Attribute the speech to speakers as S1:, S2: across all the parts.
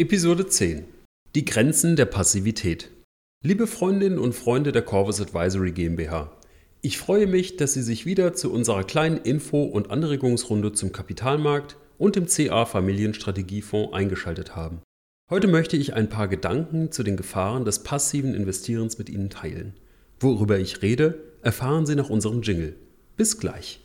S1: Episode 10 Die Grenzen der Passivität. Liebe Freundinnen und Freunde der Corvus Advisory GmbH, ich freue mich, dass Sie sich wieder zu unserer kleinen Info- und Anregungsrunde zum Kapitalmarkt und dem CA Familienstrategiefonds eingeschaltet haben. Heute möchte ich ein paar Gedanken zu den Gefahren des passiven Investierens mit Ihnen teilen. Worüber ich rede, erfahren Sie nach unserem Jingle. Bis gleich.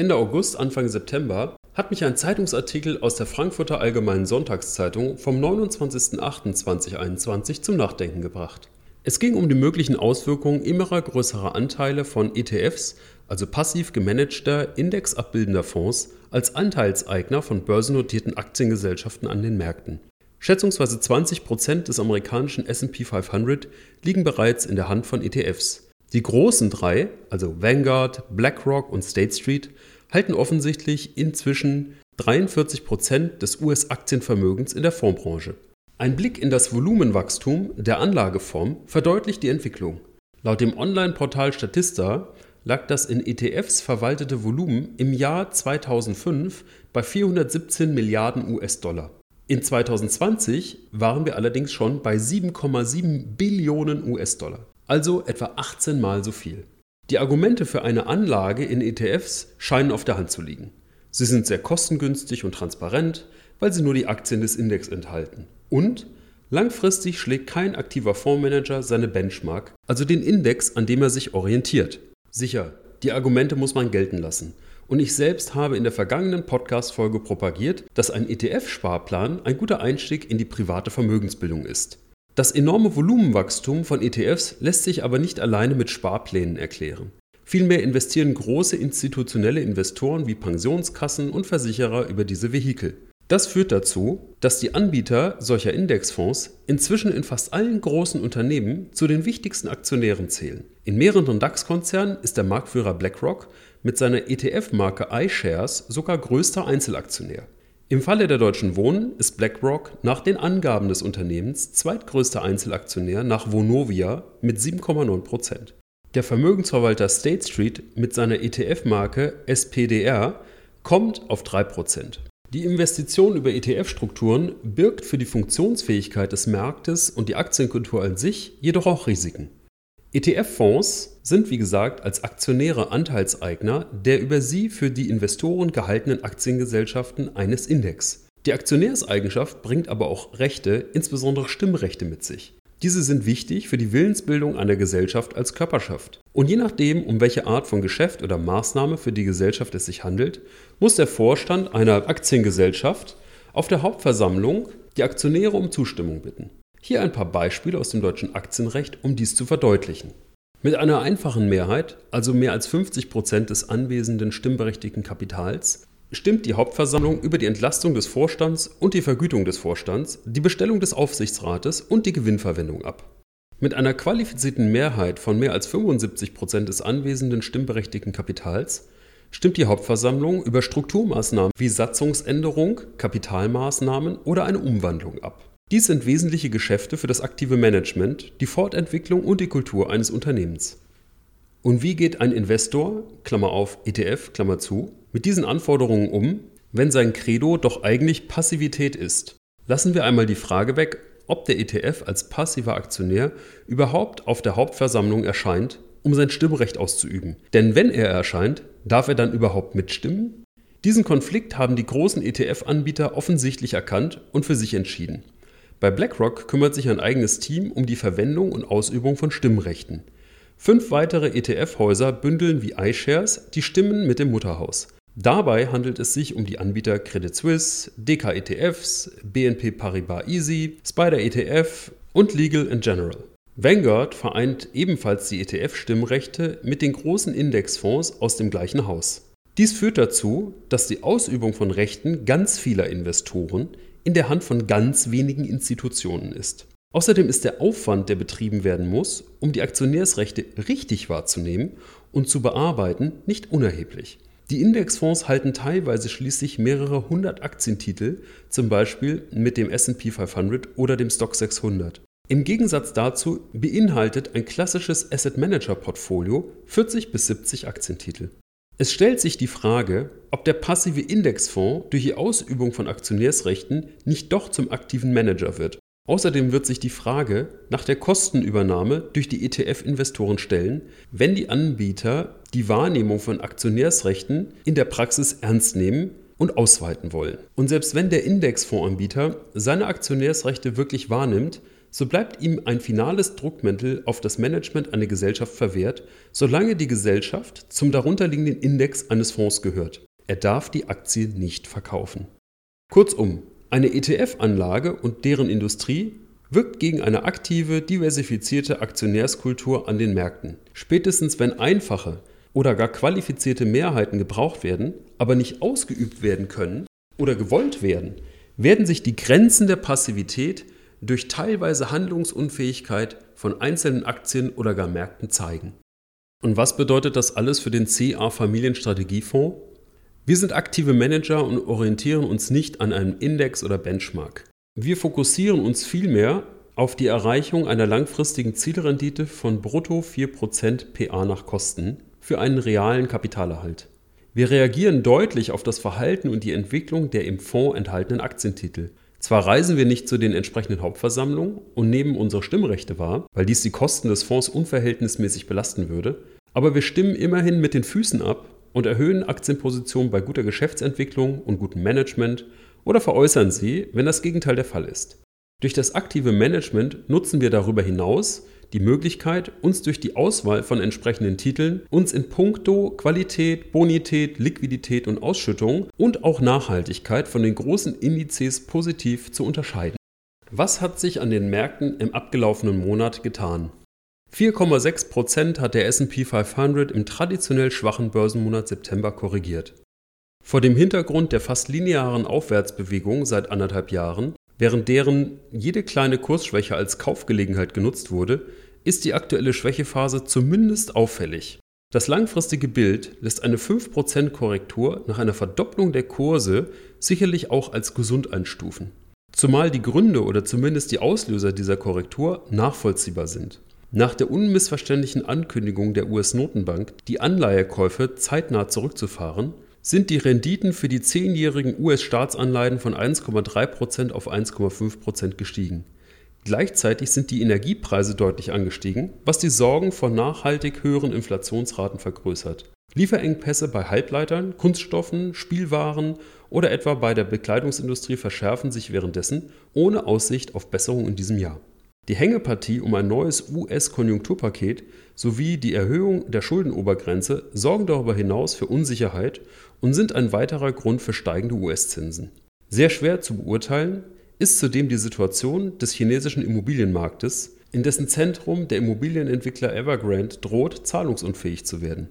S1: Ende August, Anfang September hat mich ein Zeitungsartikel aus der Frankfurter Allgemeinen Sonntagszeitung vom 29.08.2021 zum Nachdenken gebracht. Es ging um die möglichen Auswirkungen immer größerer Anteile von ETFs, also passiv gemanagter, indexabbildender Fonds, als Anteilseigner von börsennotierten Aktiengesellschaften an den Märkten. Schätzungsweise 20 Prozent des amerikanischen SP 500 liegen bereits in der Hand von ETFs. Die großen drei, also Vanguard, BlackRock und State Street, halten offensichtlich inzwischen 43 Prozent des US-Aktienvermögens in der Fondsbranche. Ein Blick in das Volumenwachstum der Anlageform verdeutlicht die Entwicklung. Laut dem Online-Portal Statista lag das in ETFs verwaltete Volumen im Jahr 2005 bei 417 Milliarden US-Dollar. In 2020 waren wir allerdings schon bei 7,7 Billionen US-Dollar, also etwa 18 Mal so viel. Die Argumente für eine Anlage in ETFs scheinen auf der Hand zu liegen. Sie sind sehr kostengünstig und transparent, weil sie nur die Aktien des Index enthalten. Und langfristig schlägt kein aktiver Fondsmanager seine Benchmark, also den Index, an dem er sich orientiert. Sicher, die Argumente muss man gelten lassen. Und ich selbst habe in der vergangenen Podcast-Folge propagiert, dass ein ETF-Sparplan ein guter Einstieg in die private Vermögensbildung ist. Das enorme Volumenwachstum von ETFs lässt sich aber nicht alleine mit Sparplänen erklären. Vielmehr investieren große institutionelle Investoren wie Pensionskassen und Versicherer über diese Vehikel. Das führt dazu, dass die Anbieter solcher Indexfonds inzwischen in fast allen großen Unternehmen zu den wichtigsten Aktionären zählen. In mehreren DAX-Konzernen ist der Marktführer BlackRock mit seiner ETF-Marke iShares sogar größter Einzelaktionär. Im Falle der Deutschen Wohnen ist BlackRock nach den Angaben des Unternehmens zweitgrößter Einzelaktionär nach Vonovia mit 7,9 Prozent. Der Vermögensverwalter State Street mit seiner ETF-Marke SPDR kommt auf 3 Prozent. Die Investition über ETF-Strukturen birgt für die Funktionsfähigkeit des Marktes und die Aktienkultur an sich jedoch auch Risiken. ETF-Fonds sind wie gesagt als Aktionäre Anteilseigner der über sie für die Investoren gehaltenen Aktiengesellschaften eines Index. Die Aktionärseigenschaft bringt aber auch Rechte, insbesondere Stimmrechte mit sich. Diese sind wichtig für die Willensbildung einer Gesellschaft als Körperschaft. Und je nachdem, um welche Art von Geschäft oder Maßnahme für die Gesellschaft es sich handelt, muss der Vorstand einer Aktiengesellschaft auf der Hauptversammlung die Aktionäre um Zustimmung bitten. Hier ein paar Beispiele aus dem deutschen Aktienrecht, um dies zu verdeutlichen. Mit einer einfachen Mehrheit, also mehr als 50 Prozent des anwesenden stimmberechtigten Kapitals, stimmt die Hauptversammlung über die Entlastung des Vorstands und die Vergütung des Vorstands, die Bestellung des Aufsichtsrates und die Gewinnverwendung ab. Mit einer qualifizierten Mehrheit von mehr als 75 Prozent des anwesenden stimmberechtigten Kapitals stimmt die Hauptversammlung über Strukturmaßnahmen wie Satzungsänderung, Kapitalmaßnahmen oder eine Umwandlung ab. Dies sind wesentliche Geschäfte für das aktive Management, die Fortentwicklung und die Kultur eines Unternehmens. Und wie geht ein Investor, Klammer auf ETF, Klammer zu, mit diesen Anforderungen um, wenn sein Credo doch eigentlich Passivität ist? Lassen wir einmal die Frage weg, ob der ETF als passiver Aktionär überhaupt auf der Hauptversammlung erscheint, um sein Stimmrecht auszuüben. Denn wenn er erscheint, darf er dann überhaupt mitstimmen? Diesen Konflikt haben die großen ETF-Anbieter offensichtlich erkannt und für sich entschieden. Bei BlackRock kümmert sich ein eigenes Team um die Verwendung und Ausübung von Stimmrechten. Fünf weitere ETF-Häuser bündeln wie iShares die Stimmen mit dem Mutterhaus. Dabei handelt es sich um die Anbieter Credit Suisse, DK ETFs, BNP Paribas Easy, Spider ETF und Legal General. Vanguard vereint ebenfalls die ETF-Stimmrechte mit den großen Indexfonds aus dem gleichen Haus. Dies führt dazu, dass die Ausübung von Rechten ganz vieler Investoren in der Hand von ganz wenigen Institutionen ist. Außerdem ist der Aufwand, der betrieben werden muss, um die Aktionärsrechte richtig wahrzunehmen und zu bearbeiten, nicht unerheblich. Die Indexfonds halten teilweise schließlich mehrere hundert Aktientitel, zum Beispiel mit dem SP 500 oder dem Stock 600. Im Gegensatz dazu beinhaltet ein klassisches Asset Manager Portfolio 40 bis 70 Aktientitel. Es stellt sich die Frage, ob der passive Indexfonds durch die Ausübung von Aktionärsrechten nicht doch zum aktiven Manager wird. Außerdem wird sich die Frage nach der Kostenübernahme durch die ETF-Investoren stellen, wenn die Anbieter die Wahrnehmung von Aktionärsrechten in der Praxis ernst nehmen und ausweiten wollen. Und selbst wenn der Indexfondsanbieter seine Aktionärsrechte wirklich wahrnimmt, so bleibt ihm ein finales Druckmittel auf das Management einer Gesellschaft verwehrt, solange die Gesellschaft zum darunterliegenden Index eines Fonds gehört. Er darf die Aktie nicht verkaufen. Kurzum, eine ETF-Anlage und deren Industrie wirkt gegen eine aktive, diversifizierte Aktionärskultur an den Märkten. Spätestens wenn einfache oder gar qualifizierte Mehrheiten gebraucht werden, aber nicht ausgeübt werden können oder gewollt werden, werden sich die Grenzen der Passivität durch teilweise Handlungsunfähigkeit von einzelnen Aktien oder gar Märkten zeigen. Und was bedeutet das alles für den CA Familienstrategiefonds? Wir sind aktive Manager und orientieren uns nicht an einem Index oder Benchmark. Wir fokussieren uns vielmehr auf die Erreichung einer langfristigen Zielrendite von brutto 4% PA nach Kosten für einen realen Kapitalerhalt. Wir reagieren deutlich auf das Verhalten und die Entwicklung der im Fonds enthaltenen Aktientitel. Zwar reisen wir nicht zu den entsprechenden Hauptversammlungen und nehmen unsere Stimmrechte wahr, weil dies die Kosten des Fonds unverhältnismäßig belasten würde, aber wir stimmen immerhin mit den Füßen ab und erhöhen Aktienpositionen bei guter Geschäftsentwicklung und gutem Management oder veräußern sie, wenn das Gegenteil der Fall ist. Durch das aktive Management nutzen wir darüber hinaus die Möglichkeit, uns durch die Auswahl von entsprechenden Titeln uns in puncto Qualität, Bonität, Liquidität und Ausschüttung und auch Nachhaltigkeit von den großen Indizes positiv zu unterscheiden. Was hat sich an den Märkten im abgelaufenen Monat getan? 4,6% hat der SP 500 im traditionell schwachen Börsenmonat September korrigiert. Vor dem Hintergrund der fast linearen Aufwärtsbewegung seit anderthalb Jahren, während deren jede kleine Kursschwäche als Kaufgelegenheit genutzt wurde, ist die aktuelle Schwächephase zumindest auffällig. Das langfristige Bild lässt eine 5% Korrektur nach einer Verdopplung der Kurse sicherlich auch als gesund einstufen. Zumal die Gründe oder zumindest die Auslöser dieser Korrektur nachvollziehbar sind. Nach der unmissverständlichen Ankündigung der US-Notenbank, die Anleihekäufe zeitnah zurückzufahren, sind die Renditen für die zehnjährigen US-Staatsanleihen von 1,3% auf 1,5% gestiegen. Gleichzeitig sind die Energiepreise deutlich angestiegen, was die Sorgen vor nachhaltig höheren Inflationsraten vergrößert. Lieferengpässe bei Halbleitern, Kunststoffen, Spielwaren oder etwa bei der Bekleidungsindustrie verschärfen sich währenddessen ohne Aussicht auf Besserung in diesem Jahr. Die Hängepartie um ein neues US-Konjunkturpaket sowie die Erhöhung der Schuldenobergrenze sorgen darüber hinaus für Unsicherheit und sind ein weiterer Grund für steigende US-Zinsen. Sehr schwer zu beurteilen ist zudem die Situation des chinesischen Immobilienmarktes, in dessen Zentrum der Immobilienentwickler Evergrande droht, zahlungsunfähig zu werden.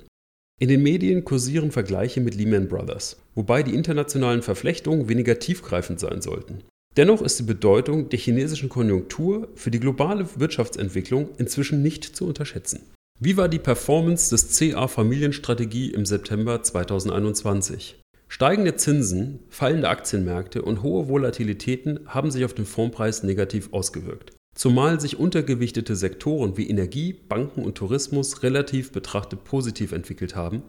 S1: In den Medien kursieren Vergleiche mit Lehman Brothers, wobei die internationalen Verflechtungen weniger tiefgreifend sein sollten. Dennoch ist die Bedeutung der chinesischen Konjunktur für die globale Wirtschaftsentwicklung inzwischen nicht zu unterschätzen. Wie war die Performance des CA Familienstrategie im September 2021? Steigende Zinsen, fallende Aktienmärkte und hohe Volatilitäten haben sich auf den Fondspreis negativ ausgewirkt. Zumal sich untergewichtete Sektoren wie Energie, Banken und Tourismus relativ betrachtet positiv entwickelt haben,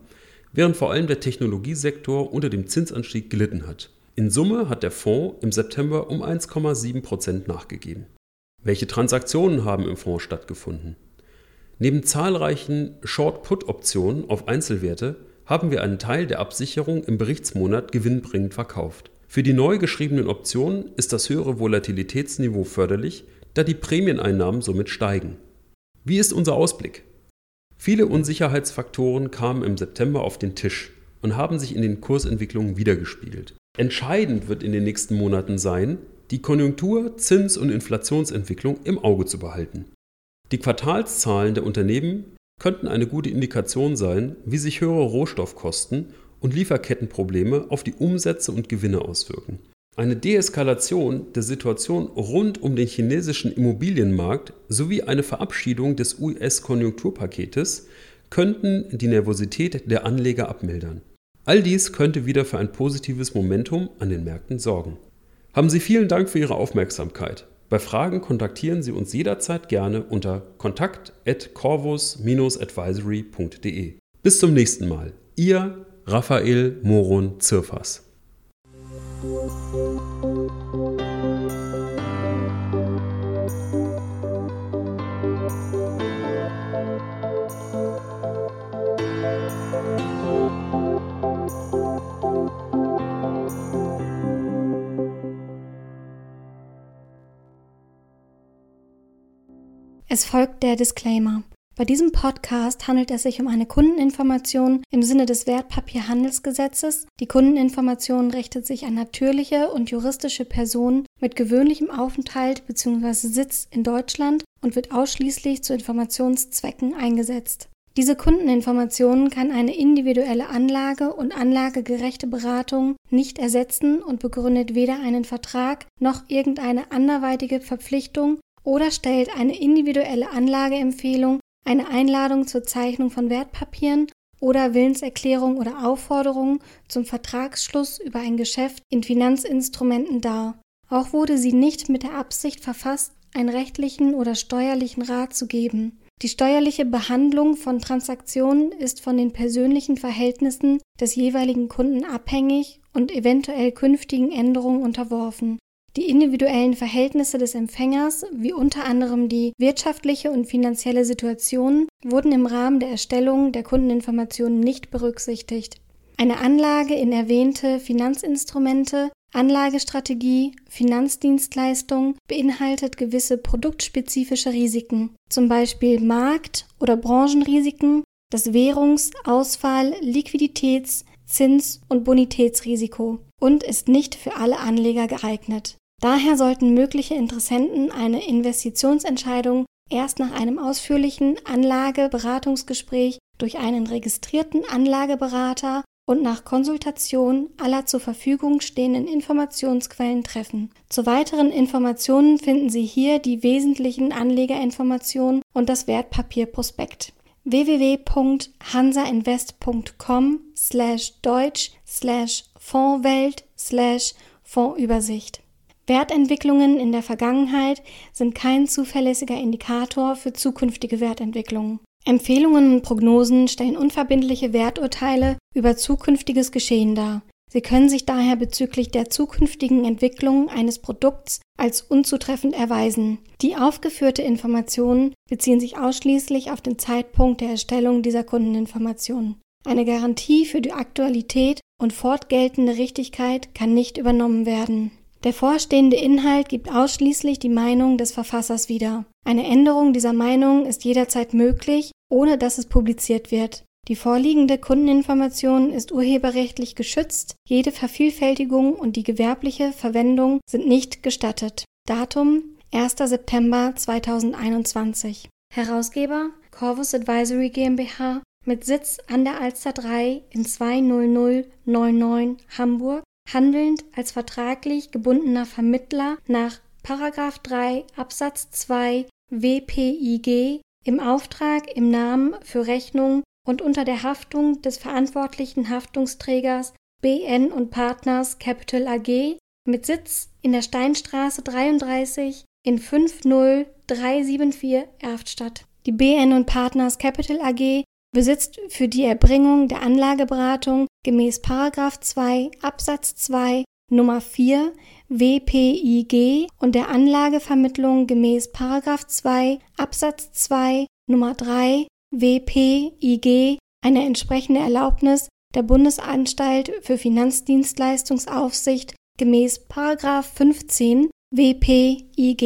S1: während vor allem der Technologiesektor unter dem Zinsanstieg gelitten hat. In Summe hat der Fonds im September um 1,7% nachgegeben. Welche Transaktionen haben im Fonds stattgefunden? Neben zahlreichen Short-Put-Optionen auf Einzelwerte haben wir einen Teil der Absicherung im Berichtsmonat gewinnbringend verkauft. Für die neu geschriebenen Optionen ist das höhere Volatilitätsniveau förderlich, da die Prämieneinnahmen somit steigen. Wie ist unser Ausblick? Viele Unsicherheitsfaktoren kamen im September auf den Tisch und haben sich in den Kursentwicklungen wiedergespiegelt. Entscheidend wird in den nächsten Monaten sein, die Konjunktur-, Zins- und Inflationsentwicklung im Auge zu behalten. Die Quartalszahlen der Unternehmen könnten eine gute Indikation sein, wie sich höhere Rohstoffkosten und Lieferkettenprobleme auf die Umsätze und Gewinne auswirken. Eine Deeskalation der Situation rund um den chinesischen Immobilienmarkt sowie eine Verabschiedung des US-Konjunkturpaketes könnten die Nervosität der Anleger abmildern. All dies könnte wieder für ein positives Momentum an den Märkten sorgen. Haben Sie vielen Dank für Ihre Aufmerksamkeit. Bei Fragen kontaktieren Sie uns jederzeit gerne unter kontakt@corvus-advisory.de. Bis zum nächsten Mal. Ihr Raphael Moron Zirfas.
S2: Es folgt der Disclaimer. Bei diesem Podcast handelt es sich um eine Kundeninformation im Sinne des Wertpapierhandelsgesetzes. Die Kundeninformation richtet sich an natürliche und juristische Personen mit gewöhnlichem Aufenthalt bzw. Sitz in Deutschland und wird ausschließlich zu Informationszwecken eingesetzt. Diese Kundeninformation kann eine individuelle Anlage und anlagegerechte Beratung nicht ersetzen und begründet weder einen Vertrag noch irgendeine anderweitige Verpflichtung oder stellt eine individuelle Anlageempfehlung, eine Einladung zur Zeichnung von Wertpapieren oder Willenserklärung oder Aufforderung zum Vertragsschluss über ein Geschäft in Finanzinstrumenten dar. Auch wurde sie nicht mit der Absicht verfasst, einen rechtlichen oder steuerlichen Rat zu geben. Die steuerliche Behandlung von Transaktionen ist von den persönlichen Verhältnissen des jeweiligen Kunden abhängig und eventuell künftigen Änderungen unterworfen. Die individuellen Verhältnisse des Empfängers, wie unter anderem die wirtschaftliche und finanzielle Situation, wurden im Rahmen der Erstellung der Kundeninformationen nicht berücksichtigt. Eine Anlage in erwähnte Finanzinstrumente, Anlagestrategie, Finanzdienstleistung beinhaltet gewisse produktspezifische Risiken, zum Beispiel Markt- oder Branchenrisiken, das Währungs-, Ausfall-, Liquiditäts-, Zins- und Bonitätsrisiko und ist nicht für alle Anleger geeignet. Daher sollten mögliche Interessenten eine Investitionsentscheidung erst nach einem ausführlichen Anlageberatungsgespräch durch einen registrierten Anlageberater und nach Konsultation aller zur Verfügung stehenden Informationsquellen treffen. Zu weiteren Informationen finden Sie hier die wesentlichen Anlegerinformationen und das Wertpapierprospekt www.hansainvest.com slash deutsch slash Fondswelt slash Fondsübersicht Wertentwicklungen in der Vergangenheit sind kein zuverlässiger Indikator für zukünftige Wertentwicklungen. Empfehlungen und Prognosen stellen unverbindliche Werturteile über zukünftiges Geschehen dar. Sie können sich daher bezüglich der zukünftigen Entwicklung eines Produkts als unzutreffend erweisen. Die aufgeführte Informationen beziehen sich ausschließlich auf den Zeitpunkt der Erstellung dieser Kundeninformationen. Eine Garantie für die Aktualität und fortgeltende Richtigkeit kann nicht übernommen werden. Der vorstehende Inhalt gibt ausschließlich die Meinung des Verfassers wieder. Eine Änderung dieser Meinung ist jederzeit möglich, ohne dass es publiziert wird. Die vorliegende Kundeninformation ist urheberrechtlich geschützt, jede Vervielfältigung und die gewerbliche Verwendung sind nicht gestattet. Datum 1. September 2021. Herausgeber Corvus Advisory GmbH mit Sitz an der Alster 3 in 20099 Hamburg handelnd als vertraglich gebundener Vermittler nach 3 Absatz 2 WPIG im Auftrag, im Namen, für Rechnung und unter der Haftung des verantwortlichen Haftungsträgers BN und Partners Capital AG mit Sitz in der Steinstraße 33 in 50374 Erftstadt. Die BN und Partners Capital AG besitzt für die Erbringung der Anlageberatung gemäß 2 Absatz 2 Nummer 4 WPIG und der Anlagevermittlung gemäß 2 Absatz 2 Nummer 3 WPIG eine entsprechende Erlaubnis der Bundesanstalt für Finanzdienstleistungsaufsicht gemäß 15 WPIG